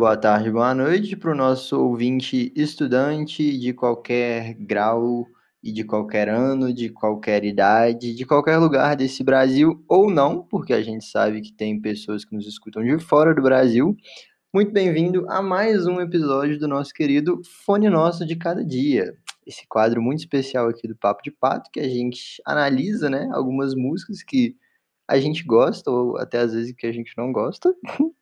boa tarde, boa noite para o nosso ouvinte estudante de qualquer grau e de qualquer ano, de qualquer idade, de qualquer lugar desse Brasil ou não, porque a gente sabe que tem pessoas que nos escutam de fora do Brasil. Muito bem-vindo a mais um episódio do nosso querido Fone Nosso de Cada Dia. Esse quadro muito especial aqui do Papo de Pato, que a gente analisa, né, algumas músicas que a gente gosta, ou até às vezes que a gente não gosta.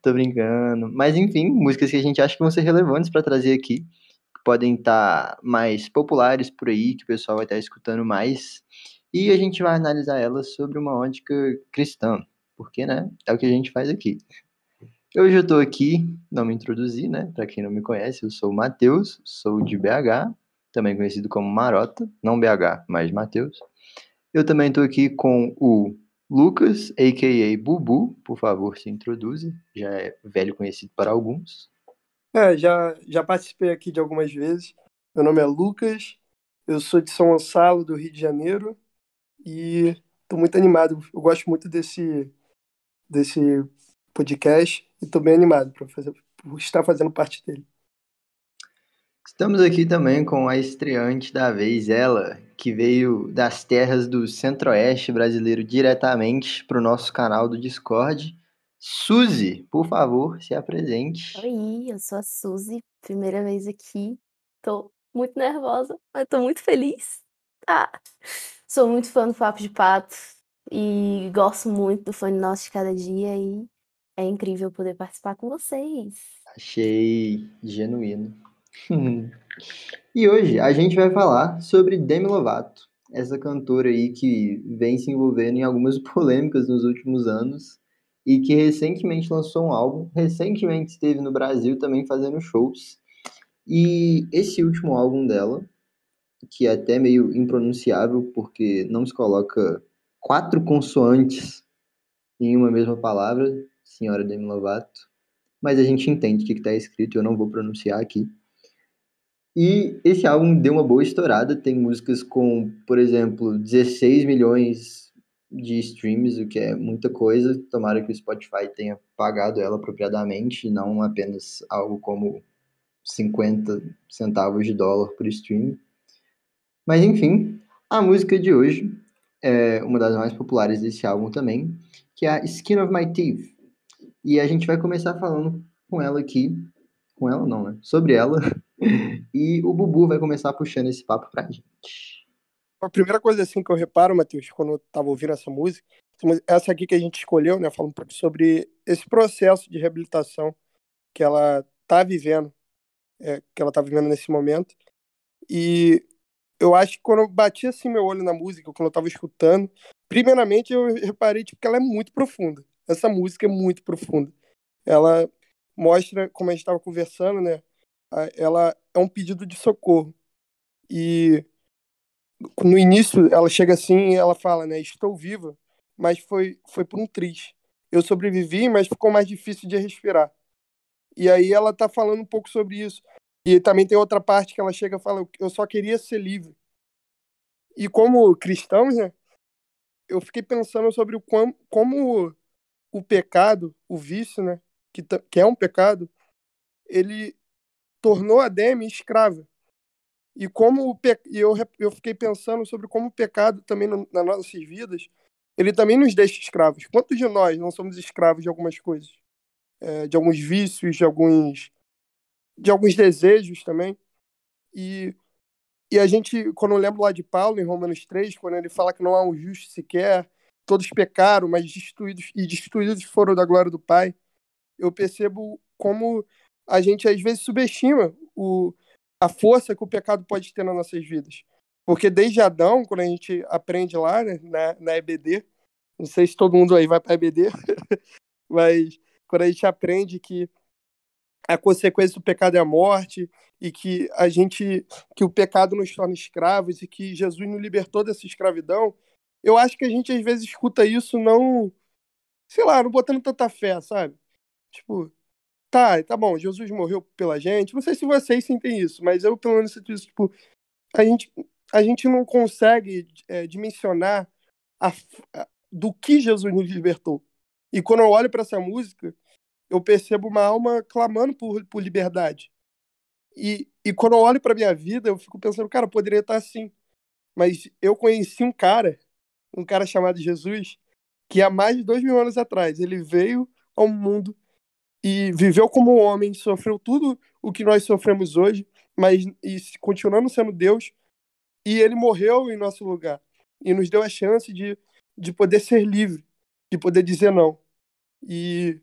Tô brincando. Mas enfim, músicas que a gente acha que vão ser relevantes para trazer aqui. Que podem estar tá mais populares por aí, que o pessoal vai estar tá escutando mais. E a gente vai analisar elas sobre uma ótica cristã. Porque, né? É o que a gente faz aqui. Hoje eu tô aqui, não me introduzi, né? Para quem não me conhece, eu sou o Matheus, sou de BH, também conhecido como Marota, não BH, mas Matheus. Eu também tô aqui com o Lucas, a.k.a. Bubu, por favor, se introduza. Já é velho conhecido para alguns. É, já, já participei aqui de algumas vezes. Meu nome é Lucas, eu sou de São Gonçalo, do Rio de Janeiro, e estou muito animado. Eu gosto muito desse, desse podcast e estou bem animado por, fazer, por estar fazendo parte dele. Estamos aqui também com a estreante da vez, ela, que veio das terras do centro-oeste brasileiro diretamente para o nosso canal do Discord. Suzy, por favor, se apresente. Oi, eu sou a Suzy, primeira vez aqui. Tô muito nervosa, mas tô muito feliz. Ah, sou muito fã do Papo de Pato e gosto muito do Fone Nosso de Cada Dia e é incrível poder participar com vocês. Achei genuíno. E hoje a gente vai falar sobre Demi Lovato, essa cantora aí que vem se envolvendo em algumas polêmicas nos últimos anos e que recentemente lançou um álbum, recentemente esteve no Brasil também fazendo shows. E esse último álbum dela, que é até meio impronunciável porque não se coloca quatro consoantes em uma mesma palavra, senhora Demi Lovato, mas a gente entende o que está escrito eu não vou pronunciar aqui. E esse álbum deu uma boa estourada, tem músicas com, por exemplo, 16 milhões de streams, o que é muita coisa. Tomara que o Spotify tenha pagado ela apropriadamente, não apenas algo como 50 centavos de dólar por stream. Mas enfim, a música de hoje é uma das mais populares desse álbum também, que é a Skin of My Teeth. E a gente vai começar falando com ela aqui, com ela não, né? Sobre ela, e o Bubu vai começar puxando esse papo pra gente. A primeira coisa assim que eu reparo, Matheus, quando eu tava ouvindo essa música, essa aqui que a gente escolheu, né, fala um pouco sobre esse processo de reabilitação que ela tá vivendo, é, que ela tá vivendo nesse momento. E eu acho que quando eu bati assim meu olho na música, quando eu tava escutando, primeiramente eu reparei tipo, que ela é muito profunda. Essa música é muito profunda. Ela mostra, como a gente estava conversando, né, ela é um pedido de socorro. E no início ela chega assim e ela fala, né, estou viva, mas foi foi por um triz. Eu sobrevivi, mas ficou mais difícil de respirar. E aí ela tá falando um pouco sobre isso. E também tem outra parte que ela chega e fala, eu só queria ser livre. E como cristãos, né, eu fiquei pensando sobre o como, como o pecado, o vício, né, que, que é um pecado, ele tornou a Demi escrava. E como pe... eu, eu fiquei pensando sobre como o pecado também no, nas nossas vidas, ele também nos deixa escravos. Quantos de nós não somos escravos de algumas coisas? É, de alguns vícios, de alguns de alguns desejos também. E, e a gente, quando eu lembro lá de Paulo, em Romanos 3, quando ele fala que não há um justo sequer, todos pecaram, mas destruídos e destruídos foram da glória do Pai, eu percebo como a gente às vezes subestima o, a força que o pecado pode ter nas nossas vidas. Porque desde Adão, quando a gente aprende lá né, na, na EBD, não sei se todo mundo aí vai para EBD, mas quando a gente aprende que a consequência do pecado é a morte e que a gente que o pecado nos torna escravos e que Jesus nos libertou dessa escravidão, eu acho que a gente às vezes escuta isso não, sei lá, não botando tanta fé, sabe? Tipo, tá, tá bom, Jesus morreu pela gente. Não sei se vocês sentem isso, mas eu pelo menos sinto isso, tipo, a gente, a gente não consegue é, dimensionar a, a, do que Jesus nos libertou. E quando eu olho para essa música, eu percebo uma alma clamando por, por liberdade. E, e quando eu olho para minha vida, eu fico pensando, cara, poderia estar assim. Mas eu conheci um cara, um cara chamado Jesus, que há mais de dois mil anos atrás, ele veio ao mundo e viveu como homem, sofreu tudo o que nós sofremos hoje, mas e continuando sendo Deus, e ele morreu em nosso lugar e nos deu a chance de, de poder ser livre, de poder dizer não. E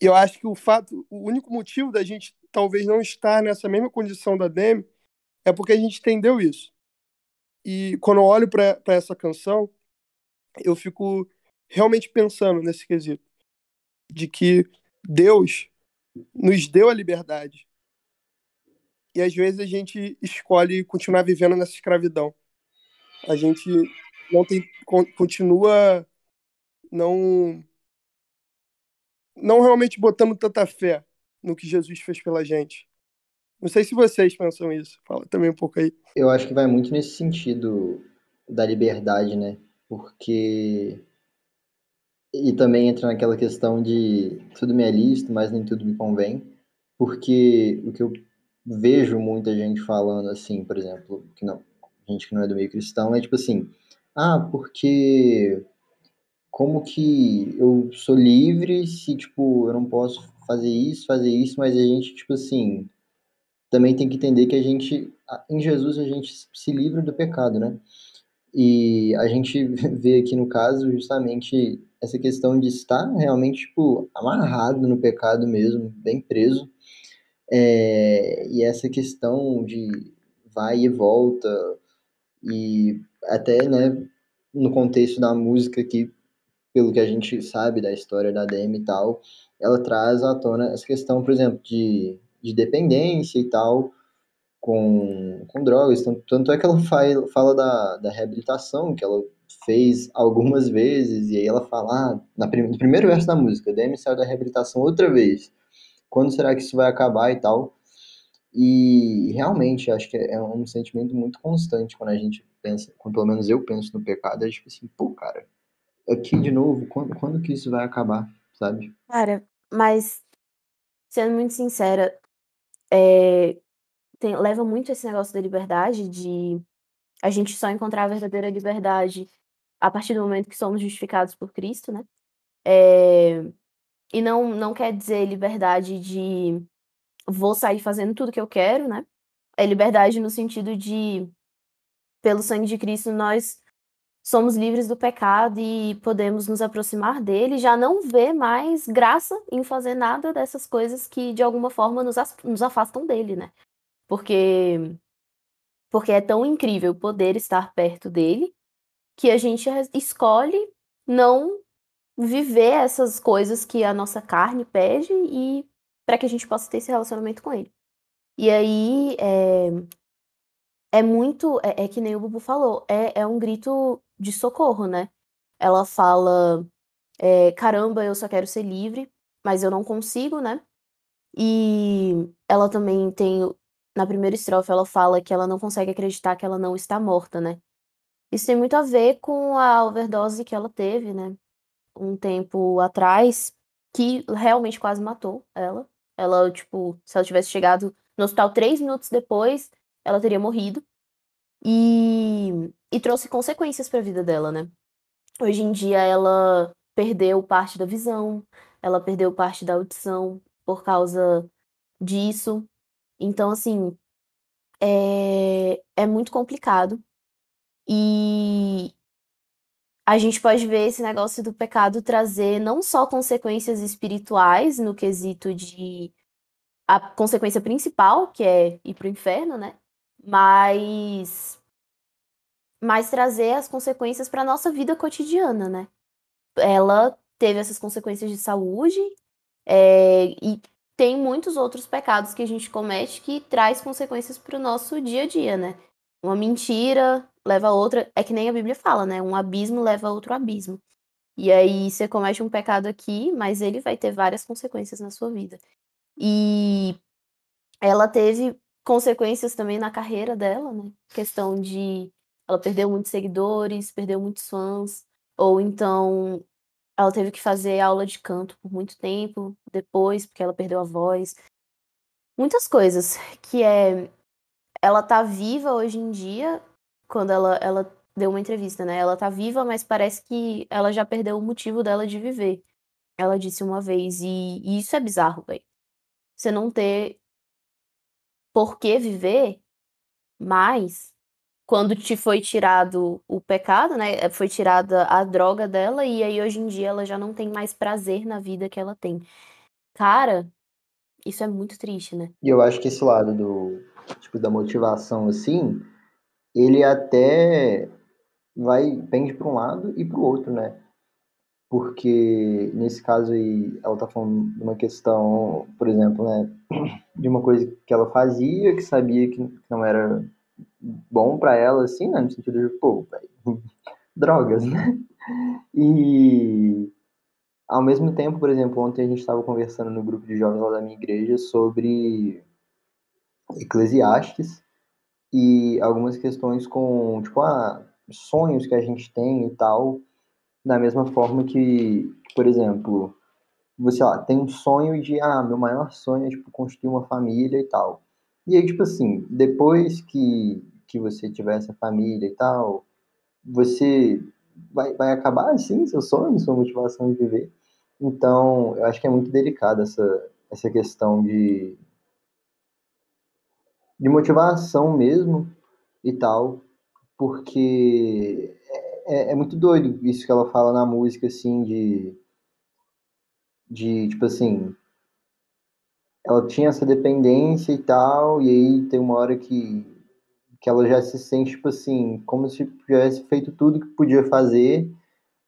eu acho que o fato, o único motivo da gente talvez não estar nessa mesma condição da Demi é porque a gente entendeu isso. E quando eu olho para essa canção, eu fico realmente pensando nesse quesito de que Deus nos deu a liberdade. E às vezes a gente escolhe continuar vivendo nessa escravidão. A gente não tem continua não não realmente botando tanta fé no que Jesus fez pela gente. Não sei se vocês pensam isso. Fala também um pouco aí. Eu acho que vai muito nesse sentido da liberdade, né? Porque e também entra naquela questão de tudo me é lícito, mas nem tudo me convém, porque o que eu vejo muita gente falando assim, por exemplo, que não, gente que não é do meio cristão, é tipo assim, ah, porque como que eu sou livre se, tipo, eu não posso fazer isso, fazer isso, mas a gente, tipo assim, também tem que entender que a gente, em Jesus, a gente se livra do pecado, né? E a gente vê aqui no caso justamente essa questão de estar realmente, tipo, amarrado no pecado mesmo, bem preso. É, e essa questão de vai e volta, e até, né, no contexto da música aqui, pelo que a gente sabe da história da Demi e tal, ela traz à tona essa questão, por exemplo, de, de dependência e tal, com, com drogas. Tanto, tanto é que ela fala, fala da, da reabilitação, que ela fez algumas vezes, e aí ela fala, ah, na no primeiro verso da música, Demi saiu da reabilitação outra vez. Quando será que isso vai acabar e tal? E realmente, acho que é um sentimento muito constante quando a gente pensa, quando pelo menos eu penso no pecado, é tipo assim, pô, cara, aqui de novo, quando, quando que isso vai acabar, sabe? Cara, mas sendo muito sincera, é, tem, leva muito esse negócio da liberdade, de a gente só encontrar a verdadeira liberdade a partir do momento que somos justificados por Cristo, né? É, e não, não quer dizer liberdade de vou sair fazendo tudo que eu quero, né? É liberdade no sentido de, pelo sangue de Cristo, nós somos livres do pecado e podemos nos aproximar dele, já não vê mais graça em fazer nada dessas coisas que de alguma forma nos, nos afastam dele, né? Porque porque é tão incrível poder estar perto dele que a gente escolhe não viver essas coisas que a nossa carne pede e para que a gente possa ter esse relacionamento com ele. E aí é, é muito, é, é, que nem o Bubu falou, é, é um grito de socorro, né? Ela fala, é, caramba, eu só quero ser livre, mas eu não consigo, né? E ela também tem, na primeira estrofe, ela fala que ela não consegue acreditar que ela não está morta, né? Isso tem muito a ver com a overdose que ela teve, né? Um tempo atrás, que realmente quase matou ela. Ela, tipo, se ela tivesse chegado no hospital três minutos depois, ela teria morrido. E, e trouxe consequências para a vida dela, né? Hoje em dia ela perdeu parte da visão, ela perdeu parte da audição por causa disso. Então, assim, é, é muito complicado. E a gente pode ver esse negócio do pecado trazer não só consequências espirituais no quesito de a consequência principal, que é ir para o inferno, né? Mas mas trazer as consequências para nossa vida cotidiana, né? Ela teve essas consequências de saúde é, e tem muitos outros pecados que a gente comete que traz consequências para o nosso dia a dia, né? Uma mentira leva a outra, é que nem a Bíblia fala, né? Um abismo leva a outro abismo. E aí você comete um pecado aqui, mas ele vai ter várias consequências na sua vida. E ela teve consequências também na carreira dela, né? Questão de ela perdeu muitos seguidores, perdeu muitos fãs, ou então ela teve que fazer aula de canto por muito tempo depois, porque ela perdeu a voz. Muitas coisas que é ela tá viva hoje em dia, quando ela, ela deu uma entrevista, né? Ela tá viva, mas parece que ela já perdeu o motivo dela de viver. Ela disse uma vez, e, e isso é bizarro, velho. Você não ter por que viver, mas quando te foi tirado o pecado, né? Eh, foi tirada a droga dela, e aí hoje em dia ela já não tem mais prazer na vida que ela tem. Cara, isso é muito triste, né? E eu acho que esse lado do, tipo, da motivação, assim, ele até vai, pende para um lado e para o outro, né? Porque nesse caso aí, ela tá falando de uma questão, por exemplo, né? De uma coisa que ela fazia, que sabia que não era bom para ela, assim, né? No sentido de, pô, drogas, né? E ao mesmo tempo, por exemplo, ontem a gente estava conversando no grupo de jovens lá da minha igreja sobre Eclesiastes e algumas questões com, tipo, ah, sonhos que a gente tem e tal, da mesma forma que, por exemplo, você lá, tem um sonho de, ah, meu maior sonho é, tipo, construir uma família e tal. E aí, tipo assim, depois que, que você tiver essa família e tal, você vai, vai acabar, assim, seu sonho, sua motivação de viver. Então, eu acho que é muito delicada essa, essa questão de, de motivação mesmo e tal, porque é, é, muito doido isso que ela fala na música, assim, de, de tipo assim, ela tinha essa dependência e tal, e aí tem uma hora que, que ela já se sente, tipo assim, como se tivesse feito tudo que podia fazer,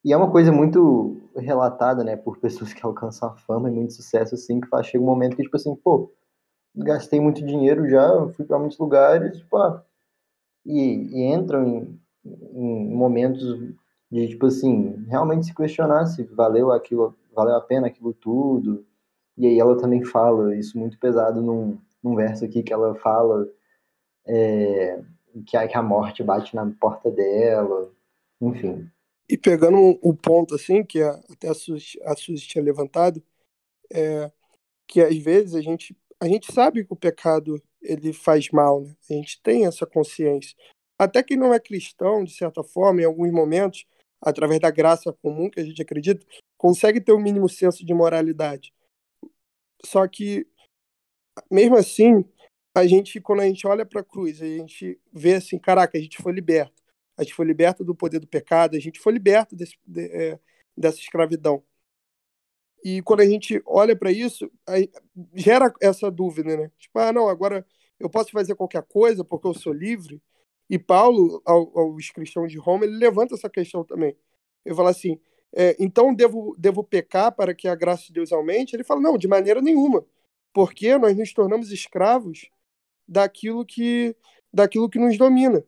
e é uma coisa muito relatada, né, por pessoas que alcançam a fama e muito sucesso, assim, que faz, chega um momento que, tipo assim, pô, gastei muito dinheiro já, fui para muitos lugares, tipo, ah, e, e, entram em, em, momentos de, tipo assim, realmente se questionar se valeu aquilo, valeu a pena aquilo tudo. E aí ela também fala isso muito pesado num, num verso aqui que ela fala é, que, a, que a morte bate na porta dela, enfim. E pegando o ponto, assim, que até a Suzy, a Suzy tinha levantado, é que às vezes a gente a gente sabe que o pecado ele faz mal, né? A gente tem essa consciência. Até quem não é cristão, de certa forma, em alguns momentos, através da graça comum que a gente acredita, consegue ter o um mínimo senso de moralidade. Só que, mesmo assim, a gente, quando a gente olha para a cruz, a gente vê assim, caraca, a gente foi liberto. A gente foi liberto do poder do pecado, a gente foi liberto desse, de, é, dessa escravidão. E quando a gente olha para isso, gera essa dúvida, né? Tipo, ah, não, agora eu posso fazer qualquer coisa porque eu sou livre. E Paulo, ao, aos cristãos de Roma, ele levanta essa questão também. Ele fala assim: é, então devo, devo pecar para que a graça de Deus aumente? Ele fala: não, de maneira nenhuma. Porque nós nos tornamos escravos daquilo que, daquilo que nos domina.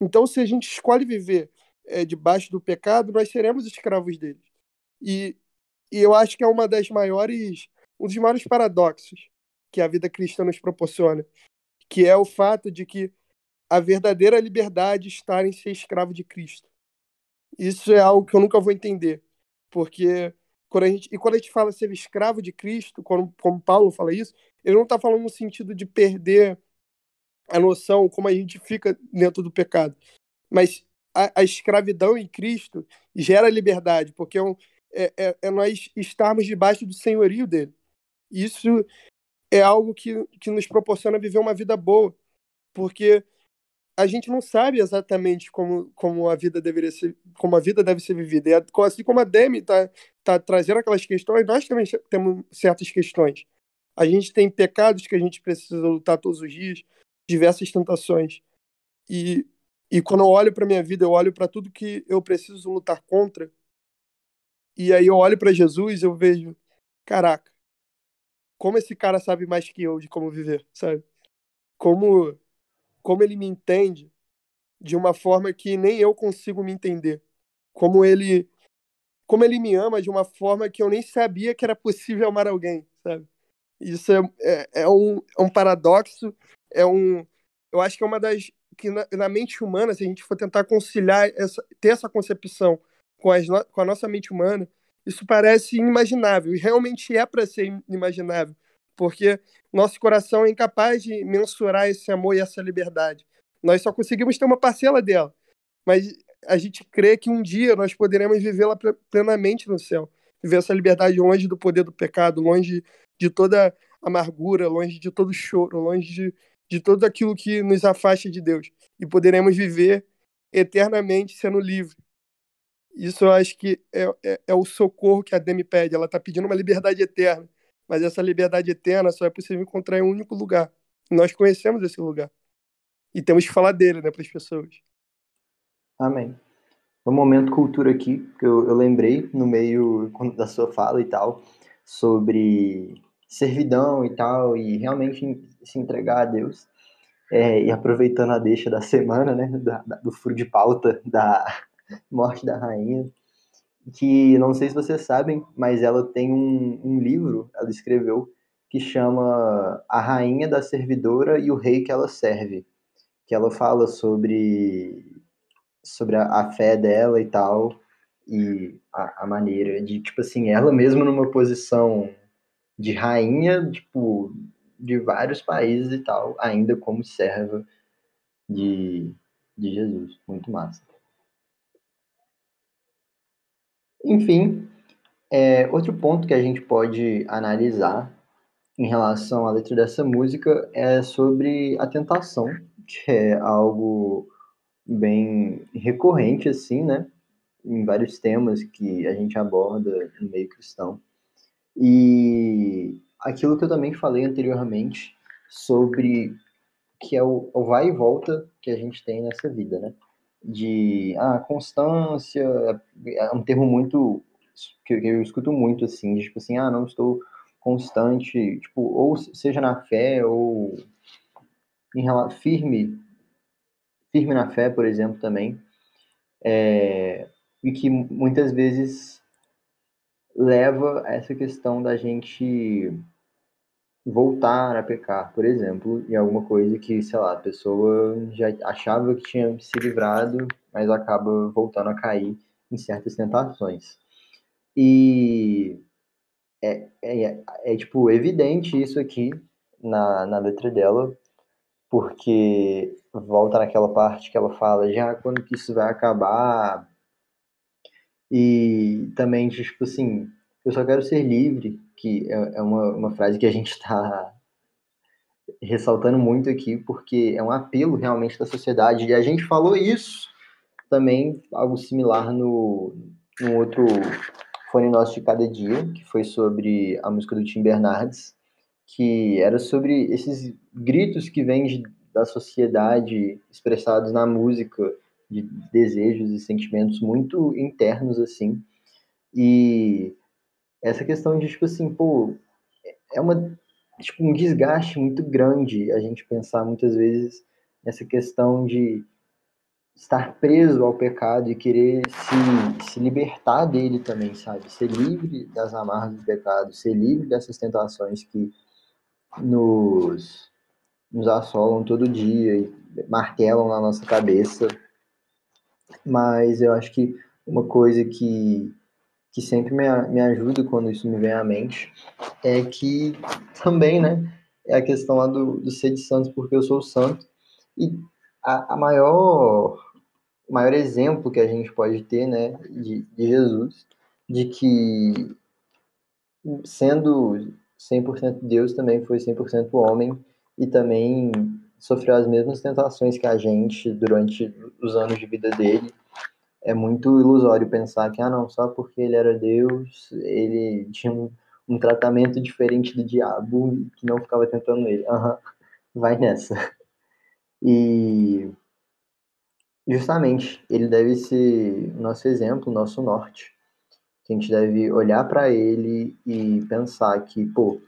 Então, se a gente escolhe viver é, debaixo do pecado, nós seremos escravos dele. E e eu acho que é uma das maiores, um dos maiores paradoxos que a vida cristã nos proporciona, que é o fato de que a verdadeira liberdade está em ser escravo de Cristo. Isso é algo que eu nunca vou entender, porque quando a gente, e quando a gente fala ser escravo de Cristo, como, como Paulo fala isso, ele não está falando no sentido de perder a noção como a gente fica dentro do pecado, mas a, a escravidão em Cristo gera liberdade, porque é um, é, é, é nós estarmos debaixo do senhorio dele. Isso é algo que, que nos proporciona viver uma vida boa, porque a gente não sabe exatamente como, como a vida deveria ser, como a vida deve ser vivida. E assim como a Demi está tá trazendo aquelas questões, nós também temos certas questões. A gente tem pecados que a gente precisa lutar todos os dias, diversas tentações. E, e quando eu olho para minha vida, eu olho para tudo que eu preciso lutar contra, e aí eu olho para Jesus eu vejo, caraca, como esse cara sabe mais que eu de como viver, sabe? Como, como ele me entende de uma forma que nem eu consigo me entender. Como ele, como ele me ama de uma forma que eu nem sabia que era possível amar alguém, sabe? Isso é, é, é um, é um paradoxo, é um, eu acho que é uma das que na, na mente humana, se a gente for tentar conciliar essa, ter essa concepção com, as, com a nossa mente humana, isso parece inimaginável, e realmente é para ser inimaginável, porque nosso coração é incapaz de mensurar esse amor e essa liberdade. Nós só conseguimos ter uma parcela dela, mas a gente crê que um dia nós poderemos vivê-la plenamente no céu, viver essa liberdade longe do poder do pecado, longe de toda amargura, longe de todo choro, longe de, de tudo aquilo que nos afasta de Deus, e poderemos viver eternamente sendo livre. Isso eu acho que é, é, é o socorro que a Demi pede. Ela está pedindo uma liberdade eterna, mas essa liberdade eterna só é possível encontrar em um único lugar. Nós conhecemos esse lugar. E temos que falar dele né, para as pessoas. Amém. Um momento cultura aqui, que eu, eu lembrei no meio da sua fala e tal, sobre servidão e tal, e realmente se entregar a Deus. É, e aproveitando a deixa da semana, né, da, da, do furo de pauta da morte da rainha, que não sei se vocês sabem, mas ela tem um, um livro, ela escreveu, que chama A Rainha da Servidora e o Rei que ela serve, que ela fala sobre, sobre a, a fé dela e tal, e a, a maneira de, tipo assim, ela mesma numa posição de rainha, tipo, de vários países e tal, ainda como serva de, de Jesus. Muito massa. Enfim, é, outro ponto que a gente pode analisar em relação à letra dessa música é sobre a tentação, que é algo bem recorrente, assim, né? Em vários temas que a gente aborda no meio cristão. E aquilo que eu também falei anteriormente sobre que é o, o vai e volta que a gente tem nessa vida, né? De ah, constância, é um termo muito que eu escuto muito assim, de, tipo assim, ah, não estou constante, tipo, ou seja na fé ou em firme, firme na fé, por exemplo, também, é, e que muitas vezes leva a essa questão da gente voltar a pecar, por exemplo, em alguma coisa que, sei lá, a pessoa já achava que tinha se livrado, mas acaba voltando a cair em certas tentações. E é, é, é, é tipo, evidente isso aqui na, na letra dela, porque volta naquela parte que ela fala já quando que isso vai acabar, e também, tipo assim, eu só quero ser livre, que é, é uma, uma frase que a gente está ressaltando muito aqui, porque é um apelo realmente da sociedade. E a gente falou isso também, algo similar no, no outro Fone Nosso de Cada Dia, que foi sobre a música do Tim Bernardes, que era sobre esses gritos que vêm da sociedade expressados na música, de desejos e sentimentos muito internos, assim. E essa questão de, tipo assim, pô, é uma, tipo, um desgaste muito grande a gente pensar muitas vezes nessa questão de estar preso ao pecado e querer se, se libertar dele também, sabe? Ser livre das amarras do pecado, ser livre dessas tentações que nos, nos assolam todo dia e martelam na nossa cabeça mas eu acho que uma coisa que, que sempre me, me ajuda quando isso me vem à mente é que também, né, é a questão lá do, do ser de santos porque eu sou santo. E a, a maior, maior exemplo que a gente pode ter, né, de, de Jesus, de que sendo 100% Deus também foi 100% homem e também sofreu as mesmas tentações que a gente durante os anos de vida dele. É muito ilusório pensar que, ah, não, só porque ele era Deus, ele tinha um, um tratamento diferente do diabo que não ficava tentando ele. Uhum, vai nessa. E justamente, ele deve ser nosso exemplo, nosso norte. A gente deve olhar para ele e pensar que, pô,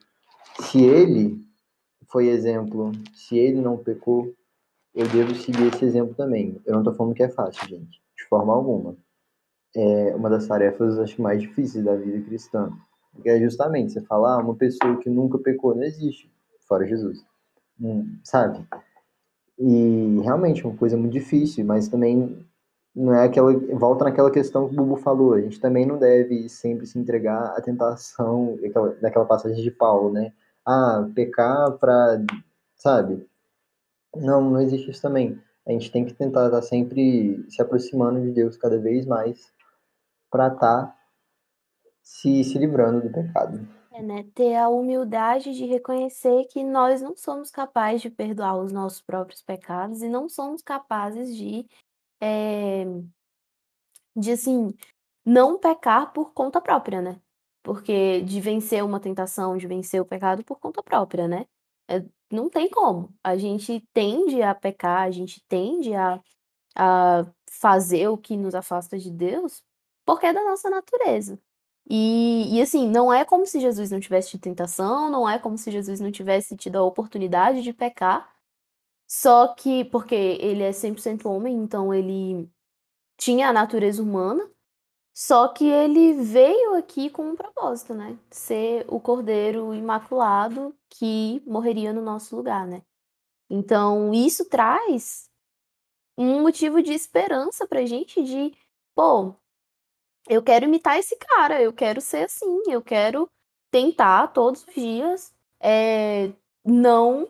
se ele foi exemplo, se ele não pecou, eu devo seguir esse exemplo também. Eu não estou falando que é fácil, gente, de forma alguma. É uma das tarefas, acho mais difíceis da vida cristã. Porque é justamente você falar, ah, uma pessoa que nunca pecou não existe, fora Jesus. Hum, sabe? E realmente é uma coisa muito difícil, mas também não é aquela volta naquela questão que o Bubu falou, a gente também não deve sempre se entregar à tentação daquela passagem de Paulo, né? Ah, pecar para, sabe? Não, não existe isso também. A gente tem que tentar estar sempre se aproximando de Deus cada vez mais para estar tá se, se livrando do pecado. É, né? Ter a humildade de reconhecer que nós não somos capazes de perdoar os nossos próprios pecados e não somos capazes de, é, de assim, não pecar por conta própria, né? Porque de vencer uma tentação, de vencer o pecado por conta própria, né? É, não tem como. A gente tende a pecar, a gente tende a, a fazer o que nos afasta de Deus porque é da nossa natureza. E, e assim, não é como se Jesus não tivesse tido tentação, não é como se Jesus não tivesse tido a oportunidade de pecar, só que, porque ele é 100% homem, então ele tinha a natureza humana, só que ele veio aqui com um propósito, né? Ser o cordeiro imaculado que morreria no nosso lugar, né? Então, isso traz um motivo de esperança pra gente de, pô, eu quero imitar esse cara, eu quero ser assim, eu quero tentar todos os dias é, não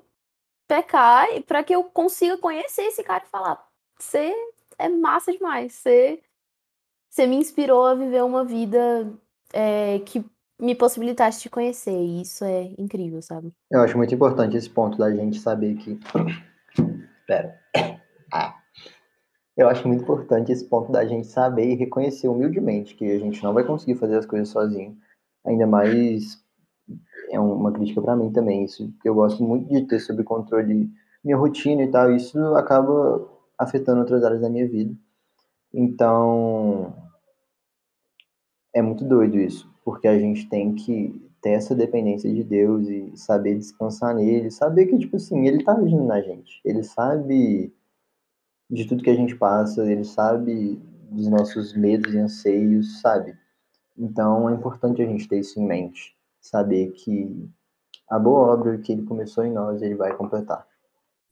pecar para que eu consiga conhecer esse cara e falar: você é massa demais, você, você me inspirou a viver uma vida é, que me possibilitasse te conhecer, e isso é incrível, sabe? Eu acho muito importante esse ponto da gente saber que. Pera. Ah. Eu acho muito importante esse ponto da gente saber e reconhecer humildemente que a gente não vai conseguir fazer as coisas sozinho. Ainda mais é uma crítica para mim também isso, eu gosto muito de ter sob controle minha rotina e tal, isso acaba afetando outras áreas da minha vida. Então, é muito doido isso, porque a gente tem que ter essa dependência de Deus e saber descansar nele, saber que, tipo assim, ele tá agindo na gente, ele sabe de tudo que a gente passa, ele sabe dos nossos medos e anseios, sabe? Então é importante a gente ter isso em mente, saber que a boa obra que ele começou em nós, ele vai completar.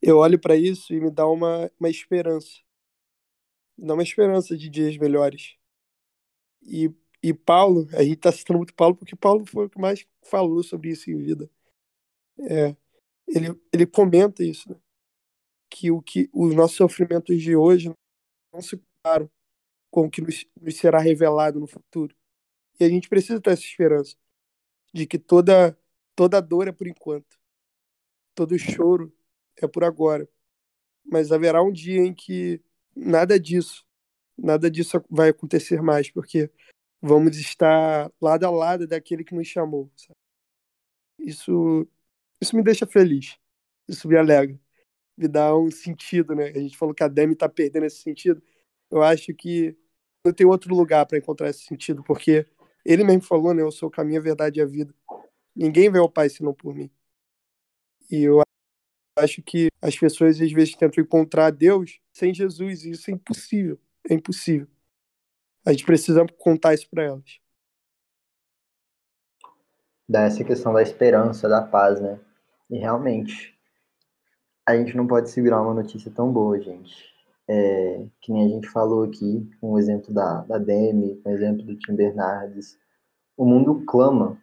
Eu olho para isso e me dá uma, uma esperança. Dá uma esperança de dias melhores. E, e Paulo, a gente está citando muito Paulo porque Paulo foi o que mais falou sobre isso em vida. É, ele, ele comenta isso, né? que, o que os nossos sofrimentos de hoje não se comparam com o que nos, nos será revelado no futuro. E a gente precisa ter essa esperança de que toda, toda dor é por enquanto, todo choro é por agora. Mas haverá um dia em que nada disso, nada disso vai acontecer mais, porque vamos estar lado a lado daquele que nos chamou. Sabe? Isso, isso me deixa feliz, isso me alegra me dá um sentido, né? A gente falou que a Demi tá perdendo esse sentido. Eu acho que não tem outro lugar para encontrar esse sentido, porque ele mesmo falou, né? Eu sou o caminho, a verdade e a vida. Ninguém vê ao Pai senão por mim. E eu acho que as pessoas às vezes tentam encontrar Deus sem Jesus, e isso é impossível. É impossível. A gente precisa contar isso para elas. Dá essa questão da esperança, da paz, né? E realmente, a gente não pode segurar uma notícia tão boa, gente. É, que nem a gente falou aqui, com o exemplo da, da Demi, com o exemplo do Tim Bernardes. O mundo clama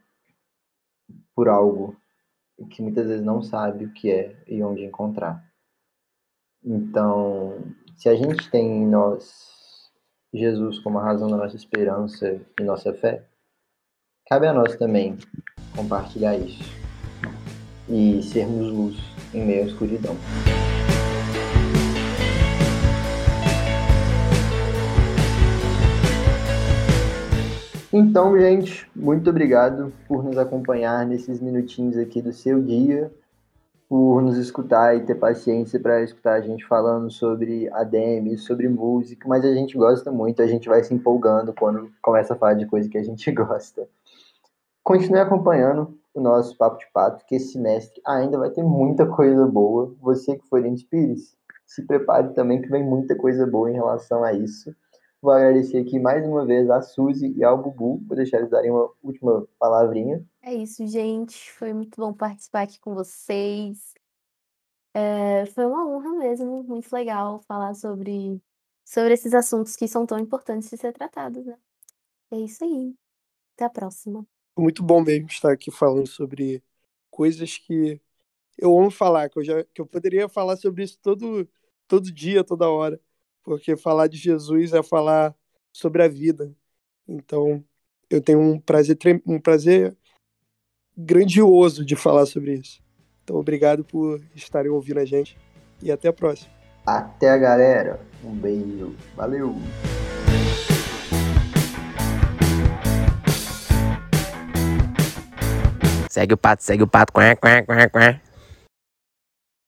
por algo que muitas vezes não sabe o que é e onde encontrar. Então, se a gente tem em nós Jesus como a razão da nossa esperança e nossa fé, cabe a nós também compartilhar isso e sermos luz em meio à escuridão. Então, gente, muito obrigado por nos acompanhar nesses minutinhos aqui do seu dia, por nos escutar e ter paciência para escutar a gente falando sobre ADM, sobre música, mas a gente gosta muito, a gente vai se empolgando quando começa a falar de coisa que a gente gosta. Continue acompanhando o nosso Papo de Pato, que esse semestre ainda vai ter muita coisa boa. Você que for em Pires, se prepare também que vem muita coisa boa em relação a isso. Vou agradecer aqui mais uma vez a Suzy e ao Bubu, vou deixar eles darem uma última palavrinha. É isso, gente. Foi muito bom participar aqui com vocês. É, foi uma honra mesmo, muito legal falar sobre sobre esses assuntos que são tão importantes de ser tratados, né? É isso aí. Até a próxima. Muito bom mesmo estar aqui falando sobre coisas que eu amo falar, que eu, já, que eu poderia falar sobre isso todo, todo dia, toda hora. Porque falar de Jesus é falar sobre a vida. Então, eu tenho um prazer, um prazer grandioso de falar sobre isso. Então, obrigado por estarem ouvindo a gente e até a próxima. Até a galera. Um beijo. Valeu. Segue o pato, segue o pato. Quá, quá, quá, quá.